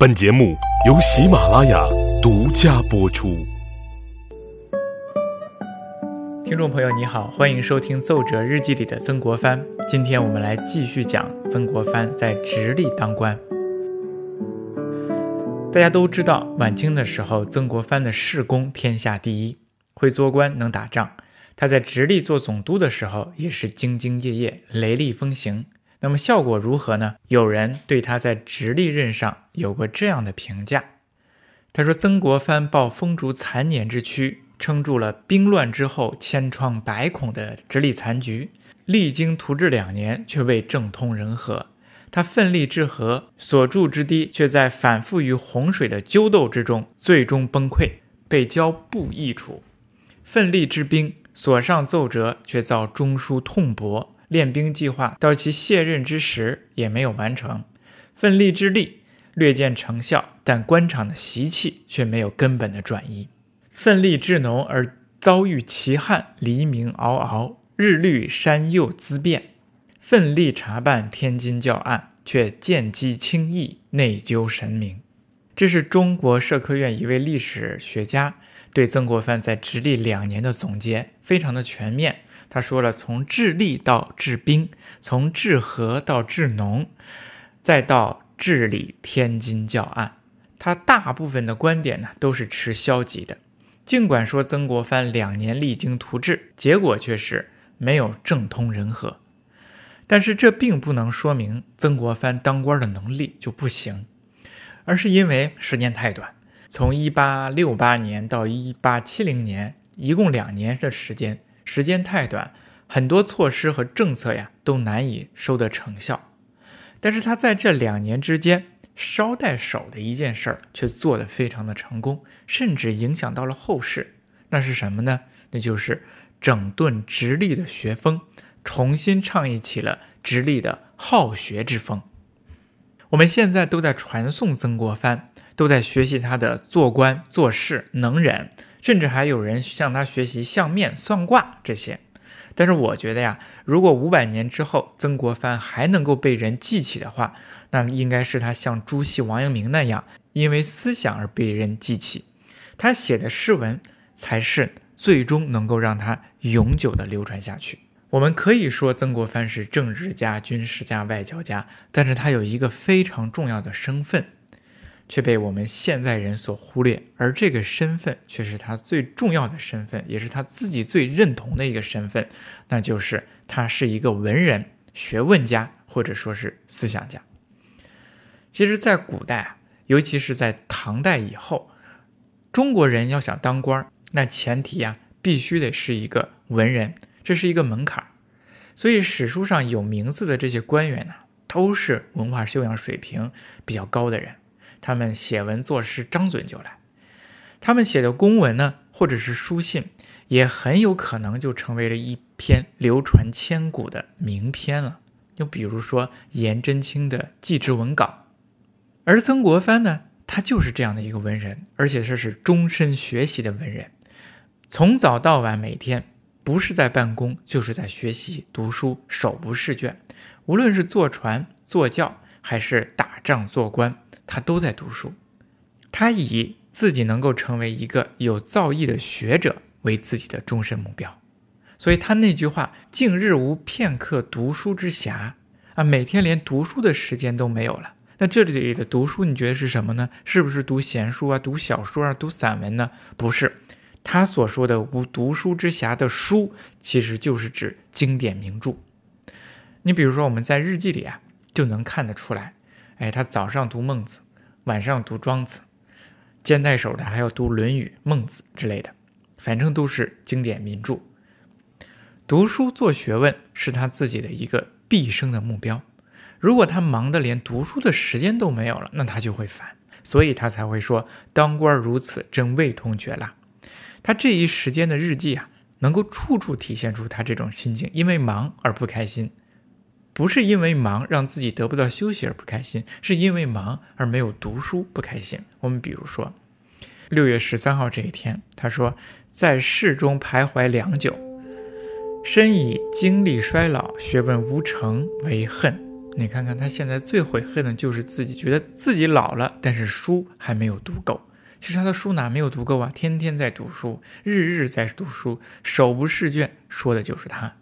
本节目由喜马拉雅独家播出。听众朋友，你好，欢迎收听《奏折日记》里的曾国藩。今天我们来继续讲曾国藩在直隶当官。大家都知道，晚清的时候，曾国藩的仕功天下第一，会做官，能打仗。他在直隶做总督的时候，也是兢兢业业，雷厉风行。那么效果如何呢？有人对他在直隶任上有过这样的评价，他说：“曾国藩抱风烛残年之躯，撑住了兵乱之后千疮百孔的直隶残局，历经图治两年，却未政通人和。他奋力治和，所筑之堤，却在反复于洪水的纠斗之中，最终崩溃，被交不易处；奋力治兵，所上奏折，却遭中枢痛驳。”练兵计划到其卸任之时也没有完成，奋力之力略见成效，但官场的习气却没有根本的转移。奋力治农而遭遇奇旱，黎明嗷嗷，日绿山右滋变；奋力查办天津教案，却见机轻易，内疚神明。这是中国社科院一位历史学家对曾国藩在直隶两年的总结，非常的全面。他说了，从治吏到治兵，从治和到治农，再到治理天津教案，他大部分的观点呢都是持消极的。尽管说曾国藩两年励精图治，结果却是没有政通人和，但是这并不能说明曾国藩当官的能力就不行，而是因为时间太短，从一八六八年到一八七零年，一共两年的时间。时间太短，很多措施和政策呀都难以收得成效。但是他在这两年之间捎带手的一件事儿却做得非常的成功，甚至影响到了后世。那是什么呢？那就是整顿直隶的学风，重新倡议起了直隶的好学之风。我们现在都在传颂曾国藩，都在学习他的做官做事能忍。甚至还有人向他学习相面、算卦这些，但是我觉得呀，如果五百年之后曾国藩还能够被人记起的话，那应该是他像朱熹、王阳明那样，因为思想而被人记起。他写的诗文才是最终能够让他永久的流传下去。我们可以说曾国藩是政治家、军事家、外交家，但是他有一个非常重要的身份。却被我们现在人所忽略，而这个身份却是他最重要的身份，也是他自己最认同的一个身份，那就是他是一个文人、学问家，或者说是思想家。其实，在古代啊，尤其是在唐代以后，中国人要想当官，那前提啊，必须得是一个文人，这是一个门槛。所以，史书上有名字的这些官员呢，都是文化修养水平比较高的人。他们写文作诗，张嘴就来。他们写的公文呢，或者是书信，也很有可能就成为了一篇流传千古的名篇了。就比如说颜真卿的《祭侄文稿》，而曾国藩呢，他就是这样的一个文人，而且这是终身学习的文人，从早到晚，每天不是在办公，就是在学习读书，手不释卷。无论是坐船、坐轿，还是打仗、做官。他都在读书，他以自己能够成为一个有造诣的学者为自己的终身目标，所以他那句话“近日无片刻读书之暇”，啊，每天连读书的时间都没有了。那这里的读书，你觉得是什么呢？是不是读闲书啊，读小说啊，读散文呢？不是，他所说的无读书之暇的书，其实就是指经典名著。你比如说，我们在日记里啊，就能看得出来。哎，他早上读孟子，晚上读庄子，肩带手的还要读《论语》《孟子》之类的，反正都是经典名著。读书做学问是他自己的一个毕生的目标。如果他忙得连读书的时间都没有了，那他就会烦，所以他才会说：“当官如此，真味同嚼蜡。”他这一时间的日记啊，能够处处体现出他这种心境，因为忙而不开心。不是因为忙让自己得不到休息而不开心，是因为忙而没有读书不开心。我们比如说，六月十三号这一天，他说在世中徘徊良久，深以精力衰老、学问无成为恨，你看看他现在最悔恨的就是自己觉得自己老了，但是书还没有读够。其实他的书哪没有读够啊？天天在读书，日日在读书，手不释卷，说的就是他。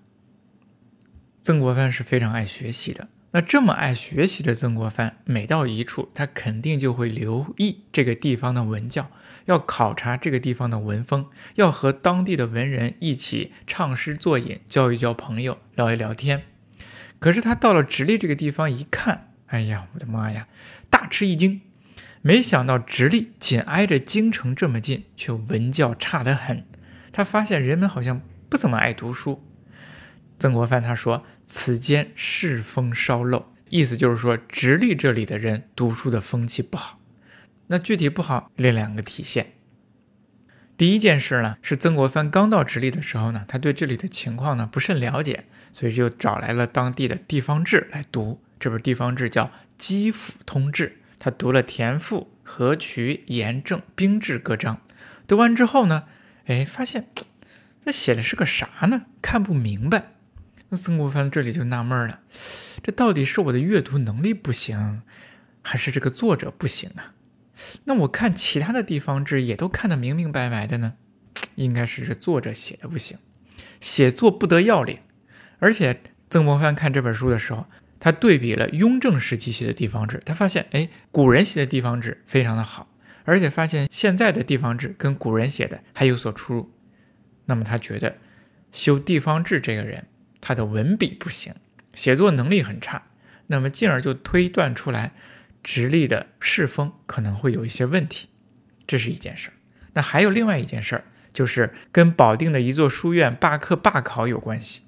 曾国藩是非常爱学习的。那这么爱学习的曾国藩，每到一处，他肯定就会留意这个地方的文教，要考察这个地方的文风，要和当地的文人一起唱诗作饮，交一交朋友，聊一聊天。可是他到了直隶这个地方一看，哎呀，我的妈呀，大吃一惊！没想到直隶紧挨着京城这么近，却文教差得很。他发现人们好像不怎么爱读书。曾国藩他说。此间世风稍陋，意思就是说，直隶这里的人读书的风气不好。那具体不好，列两个体现。第一件事呢，是曾国藩刚到直隶的时候呢，他对这里的情况呢不甚了解，所以就找来了当地的地方志来读。这本地方志叫《基辅通志》，他读了田赋、河渠、盐政、兵制各章。读完之后呢，哎，发现那写的是个啥呢？看不明白。那曾国藩这里就纳闷了，这到底是我的阅读能力不行，还是这个作者不行啊？那我看其他的地方志也都看得明明白白的呢，应该是这作者写的不行，写作不得要领。而且曾国藩看这本书的时候，他对比了雍正时期写的地方志，他发现，哎，古人写的地方志非常的好，而且发现现在的地方志跟古人写的还有所出入。那么他觉得修地方志这个人。他的文笔不行，写作能力很差，那么进而就推断出来，直隶的世风可能会有一些问题，这是一件事儿。那还有另外一件事儿，就是跟保定的一座书院罢课罢考有关系。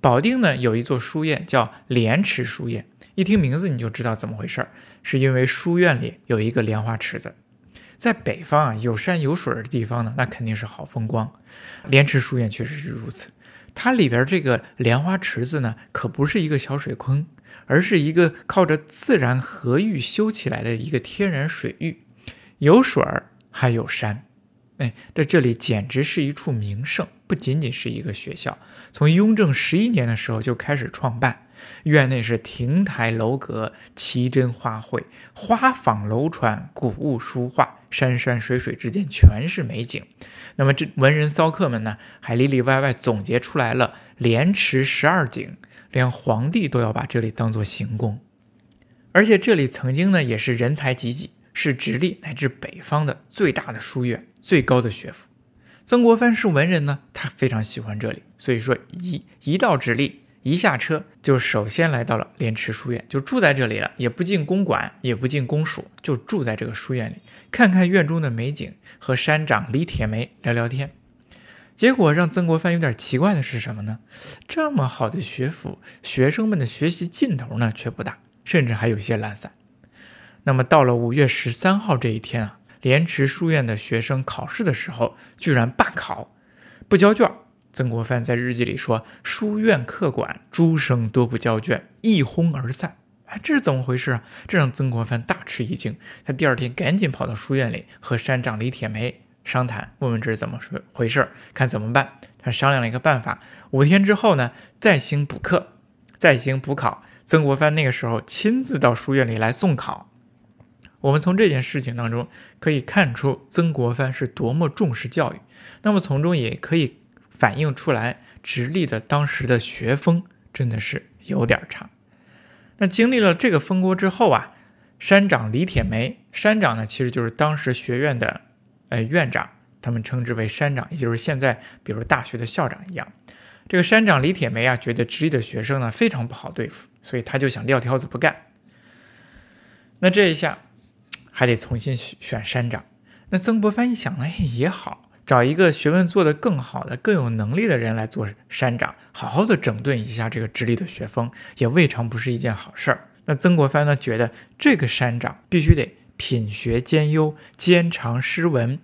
保定呢有一座书院叫莲池书院，一听名字你就知道怎么回事儿，是因为书院里有一个莲花池子。在北方啊，有山有水的地方呢，那肯定是好风光。莲池书院确实是如此。它里边这个莲花池子呢，可不是一个小水坑，而是一个靠着自然河域修起来的一个天然水域，有水儿还有山，哎，这这里简直是一处名胜，不仅仅是一个学校。从雍正十一年的时候就开始创办，院内是亭台楼阁、奇珍花卉、花舫楼船、古物书画。山山水水之间全是美景，那么这文人骚客们呢，还里里外外总结出来了莲池十二景，连皇帝都要把这里当做行宫。而且这里曾经呢也是人才济济，是直隶乃至北方的最大的书院，最高的学府。曾国藩是文人呢，他非常喜欢这里，所以说一一到直隶。一下车就首先来到了莲池书院，就住在这里了，也不进公馆，也不进公署，就住在这个书院里，看看院中的美景，和山长李铁梅聊聊天。结果让曾国藩有点奇怪的是什么呢？这么好的学府，学生们的学习劲头呢却不大，甚至还有些懒散。那么到了五月十三号这一天啊，莲池书院的学生考试的时候，居然罢考，不交卷。曾国藩在日记里说：“书院客馆诸生多不交卷，一哄而散。”哎，这是怎么回事啊？这让曾国藩大吃一惊。他第二天赶紧跑到书院里和山长李铁梅商谈，问问这是怎么回事，看怎么办。他商量了一个办法：五天之后呢，再行补课，再行补考。曾国藩那个时候亲自到书院里来送考。我们从这件事情当中可以看出曾国藩是多么重视教育。那么从中也可以。反映出来，直隶的当时的学风真的是有点差。那经历了这个风波之后啊，山长李铁梅，山长呢其实就是当时学院的呃院长，他们称之为山长，也就是现在比如大学的校长一样。这个山长李铁梅啊，觉得直隶的学生呢非常不好对付，所以他就想撂挑子不干。那这一下还得重新选山长。那曾国藩一想，哎也好。找一个学问做得更好的、更有能力的人来做山长，好好的整顿一下这个直隶的学风，也未尝不是一件好事儿。那曾国藩呢，觉得这个山长必须得品学兼优、兼长诗文，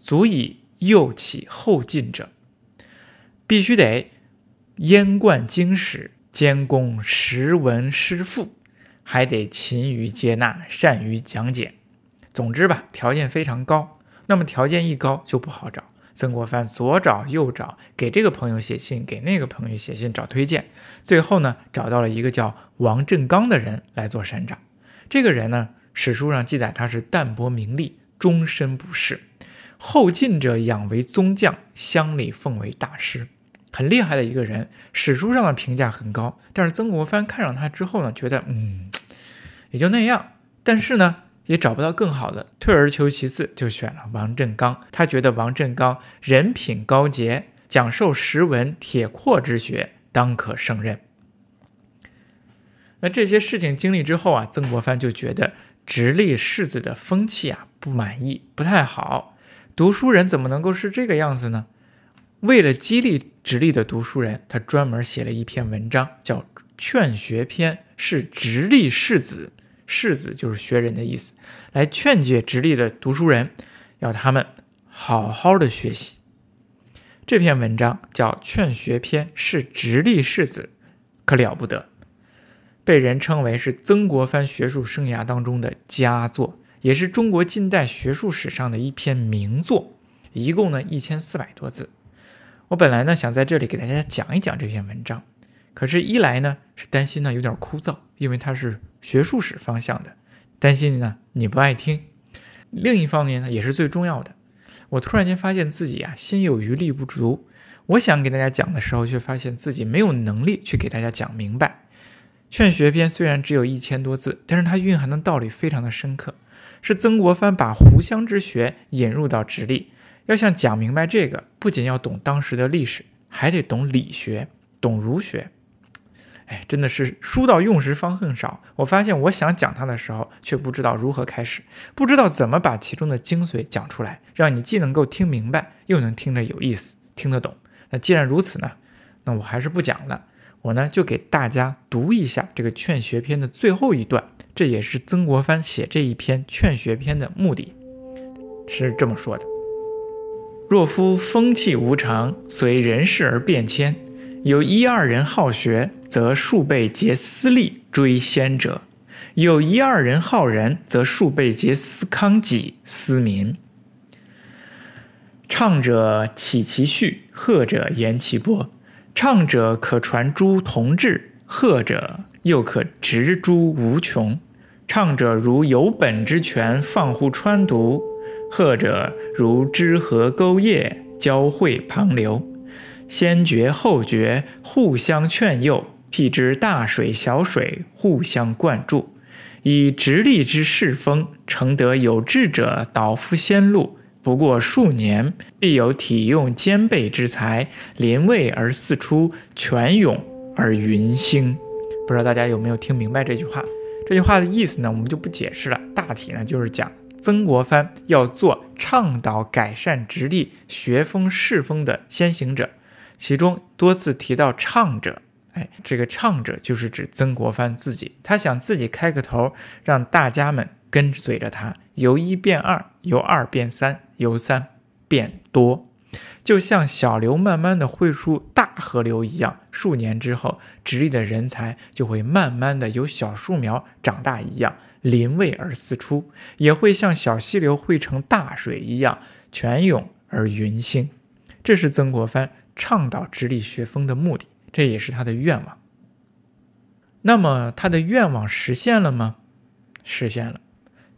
足以诱起后进者；必须得淹贯经史、兼攻识文诗赋，还得勤于接纳、善于讲解。总之吧，条件非常高。那么条件一高就不好找，曾国藩左找右找，给这个朋友写信，给那个朋友写信找推荐，最后呢找到了一个叫王振刚的人来做山长。这个人呢，史书上记载他是淡泊名利，终身不仕，后进者养为宗将，乡里奉为大师，很厉害的一个人。史书上的评价很高，但是曾国藩看上他之后呢，觉得嗯，也就那样。但是呢。也找不到更好的，退而求其次，就选了王振刚。他觉得王振刚人品高洁，讲授识文铁阔之学，当可胜任。那这些事情经历之后啊，曾国藩就觉得直隶世子的风气啊不满意，不太好。读书人怎么能够是这个样子呢？为了激励直隶的读书人，他专门写了一篇文章，叫《劝学篇》，是直隶世子。士子就是学人的意思，来劝诫直隶的读书人，要他们好好的学习。这篇文章叫《劝学篇》，是直隶士子，可了不得，被人称为是曾国藩学术生涯当中的佳作，也是中国近代学术史上的一篇名作。一共呢一千四百多字。我本来呢想在这里给大家讲一讲这篇文章，可是，一来呢是担心呢有点枯燥，因为它是。学术史方向的，担心呢你不爱听。另一方面呢，也是最重要的。我突然间发现自己啊心有余力不足，我想给大家讲的时候，却发现自己没有能力去给大家讲明白。劝学篇虽然只有一千多字，但是它蕴含的道理非常的深刻，是曾国藩把湖湘之学引入到直隶。要想讲明白这个，不仅要懂当时的历史，还得懂理学，懂儒学。哎，真的是书到用时方恨少。我发现我想讲它的时候，却不知道如何开始，不知道怎么把其中的精髓讲出来，让你既能够听明白，又能听着有意思，听得懂。那既然如此呢，那我还是不讲了。我呢就给大家读一下这个《劝学篇》的最后一段，这也是曾国藩写这一篇《劝学篇》的目的，是这么说的：若夫风气无常，随人事而变迁，有一二人好学。则数辈皆私利追先者，有一二人好人，则数辈皆思康己思民。唱者起其序，和者言其波。唱者可传诸同志，和者又可直诸无穷。唱者如有本之权，放乎川渎；和者如支河沟堰，交汇旁流。先觉后觉，互相劝诱。辟之大水小水互相灌注，以直隶之世风，诚得有志者导夫先路。不过数年，必有体用兼备之才，临位而四出，泉涌而云兴。不知道大家有没有听明白这句话？这句话的意思呢，我们就不解释了。大体呢，就是讲曾国藩要做倡导改善直隶学风世风的先行者，其中多次提到唱者。哎，这个唱者就是指曾国藩自己，他想自己开个头，让大家们跟随着他，由一变二，由二变三，由三变多，就像小流慢慢的汇出大河流一样，数年之后，直隶的人才就会慢慢的由小树苗长大一样，临位而四出，也会像小溪流汇成大水一样，泉涌而云兴。这是曾国藩倡导直隶学风的目的。这也是他的愿望。那么他的愿望实现了吗？实现了。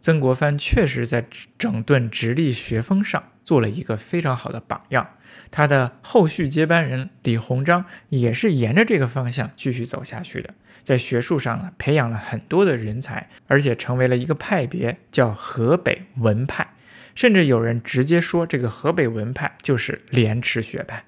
曾国藩确实在整顿直隶学风上做了一个非常好的榜样。他的后续接班人李鸿章也是沿着这个方向继续走下去的，在学术上呢培养了很多的人才，而且成为了一个派别，叫河北文派。甚至有人直接说，这个河北文派就是廉耻学派。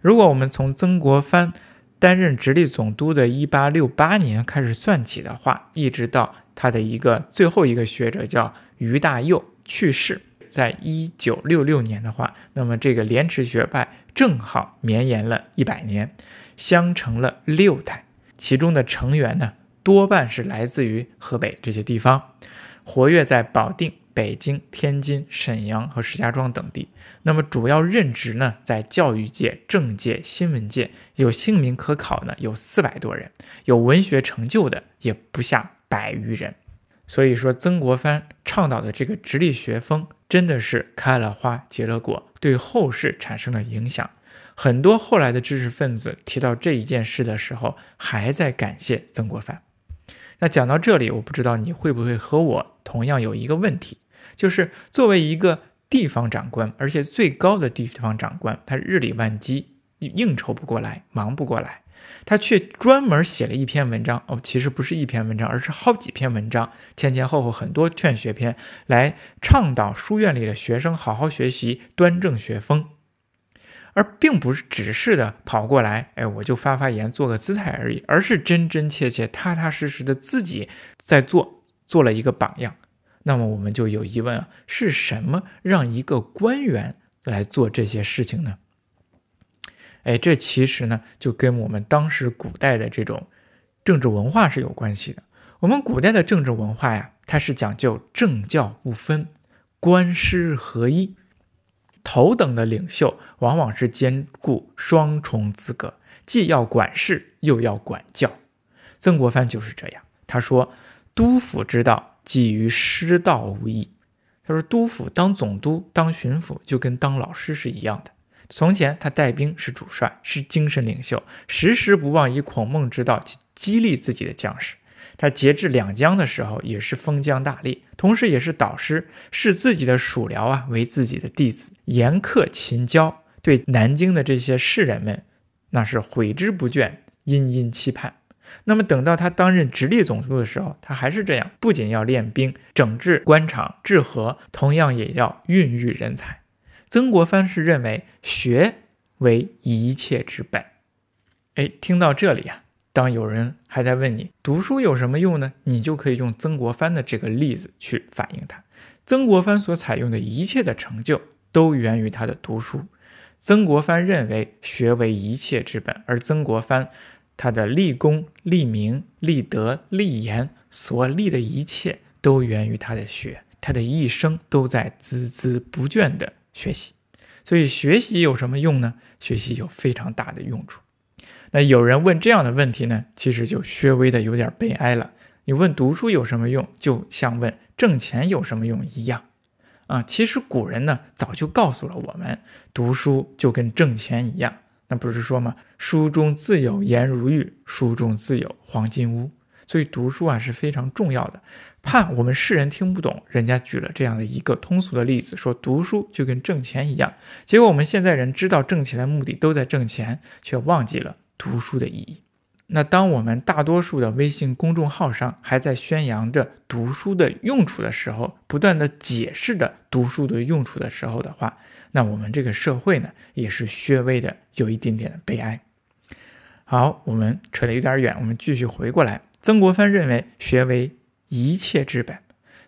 如果我们从曾国藩担任直隶总督的1868年开始算起的话，一直到他的一个最后一个学者叫于大佑去世，在1966年的话，那么这个莲池学派正好绵延了一百年，相承了六代，其中的成员呢多半是来自于河北这些地方，活跃在保定。北京、天津、沈阳和石家庄等地，那么主要任职呢，在教育界、政界、新闻界，有姓名可考呢，有四百多人，有文学成就的也不下百余人。所以说，曾国藩倡导的这个直隶学风，真的是开了花结了果，对后世产生了影响。很多后来的知识分子提到这一件事的时候，还在感谢曾国藩。那讲到这里，我不知道你会不会和我同样有一个问题，就是作为一个地方长官，而且最高的地方长官，他日理万机，应酬不过来，忙不过来。他却专门写了一篇文章哦，其实不是一篇文章，而是好几篇文章，前前后后很多劝学篇，来倡导书院里的学生好好学习，端正学风，而并不是只是的跑过来，哎，我就发发言，做个姿态而已，而是真真切切、踏踏实实的自己在做，做了一个榜样。那么我们就有疑问了：是什么让一个官员来做这些事情呢？哎，这其实呢，就跟我们当时古代的这种政治文化是有关系的。我们古代的政治文化呀，它是讲究政教不分，官师合一。头等的领袖往往是兼顾双重资格，既要管事又要管教。曾国藩就是这样。他说：“督府之道，基于师道无异。”他说：“督府当总督、当巡抚，就跟当老师是一样的。”从前，他带兵是主帅，是精神领袖，时时不忘以孔孟之道去激励自己的将士。他节制两江的时候，也是封疆大吏，同时也是导师，视自己的属僚啊为自己的弟子，严苛勤教，对南京的这些士人们，那是悔之不倦，殷殷期盼。那么，等到他担任直隶总督的时候，他还是这样，不仅要练兵、整治官场、治河，同样也要孕育人才。曾国藩是认为学为一切之本。哎，听到这里啊，当有人还在问你读书有什么用呢？你就可以用曾国藩的这个例子去反映他。曾国藩所采用的一切的成就都源于他的读书。曾国藩认为学为一切之本，而曾国藩他的立功、立名、立德、立言所立的一切都源于他的学，他的一生都在孜孜不倦的。学习，所以学习有什么用呢？学习有非常大的用处。那有人问这样的问题呢，其实就稍微的有点悲哀了。你问读书有什么用，就像问挣钱有什么用一样啊。其实古人呢早就告诉了我们，读书就跟挣钱一样。那不是说吗？书中自有颜如玉，书中自有黄金屋。所以读书啊是非常重要的。怕我们世人听不懂，人家举了这样的一个通俗的例子，说读书就跟挣钱一样。结果我们现在人知道挣钱的目的都在挣钱，却忘记了读书的意义。那当我们大多数的微信公众号上还在宣扬着读书的用处的时候，不断的解释着读书的用处的时候的话，那我们这个社会呢，也是略微的有一点点的悲哀。好，我们扯得有点远，我们继续回过来。曾国藩认为学为。一切之本，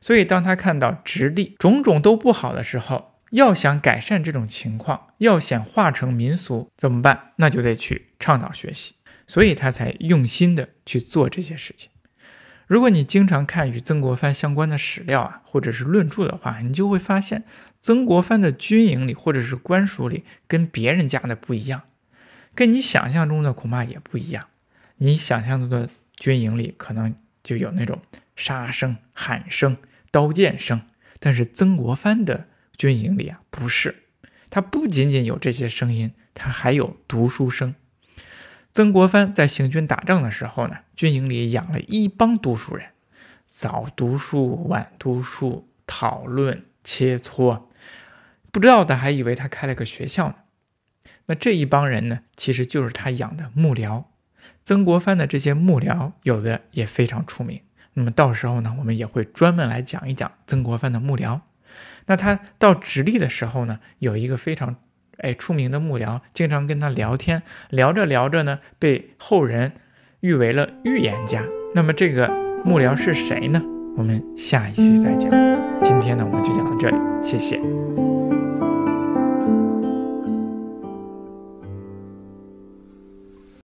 所以当他看到直隶种种都不好的时候，要想改善这种情况，要想化成民俗，怎么办？那就得去倡导学习，所以他才用心的去做这些事情。如果你经常看与曾国藩相关的史料啊，或者是论著的话，你就会发现，曾国藩的军营里或者是官署里跟别人家的不一样，跟你想象中的恐怕也不一样。你想象中的军营里可能就有那种。杀声、喊声、刀剑声，但是曾国藩的军营里啊，不是，他不仅仅有这些声音，他还有读书声。曾国藩在行军打仗的时候呢，军营里养了一帮读书人，早读书、晚读书，讨论切磋，不知道的还以为他开了个学校呢。那这一帮人呢，其实就是他养的幕僚。曾国藩的这些幕僚，有的也非常出名。那么到时候呢，我们也会专门来讲一讲曾国藩的幕僚。那他到直隶的时候呢，有一个非常哎出名的幕僚，经常跟他聊天，聊着聊着呢，被后人誉为了预言家。那么这个幕僚是谁呢？我们下一期再讲。今天呢，我们就讲到这里，谢谢。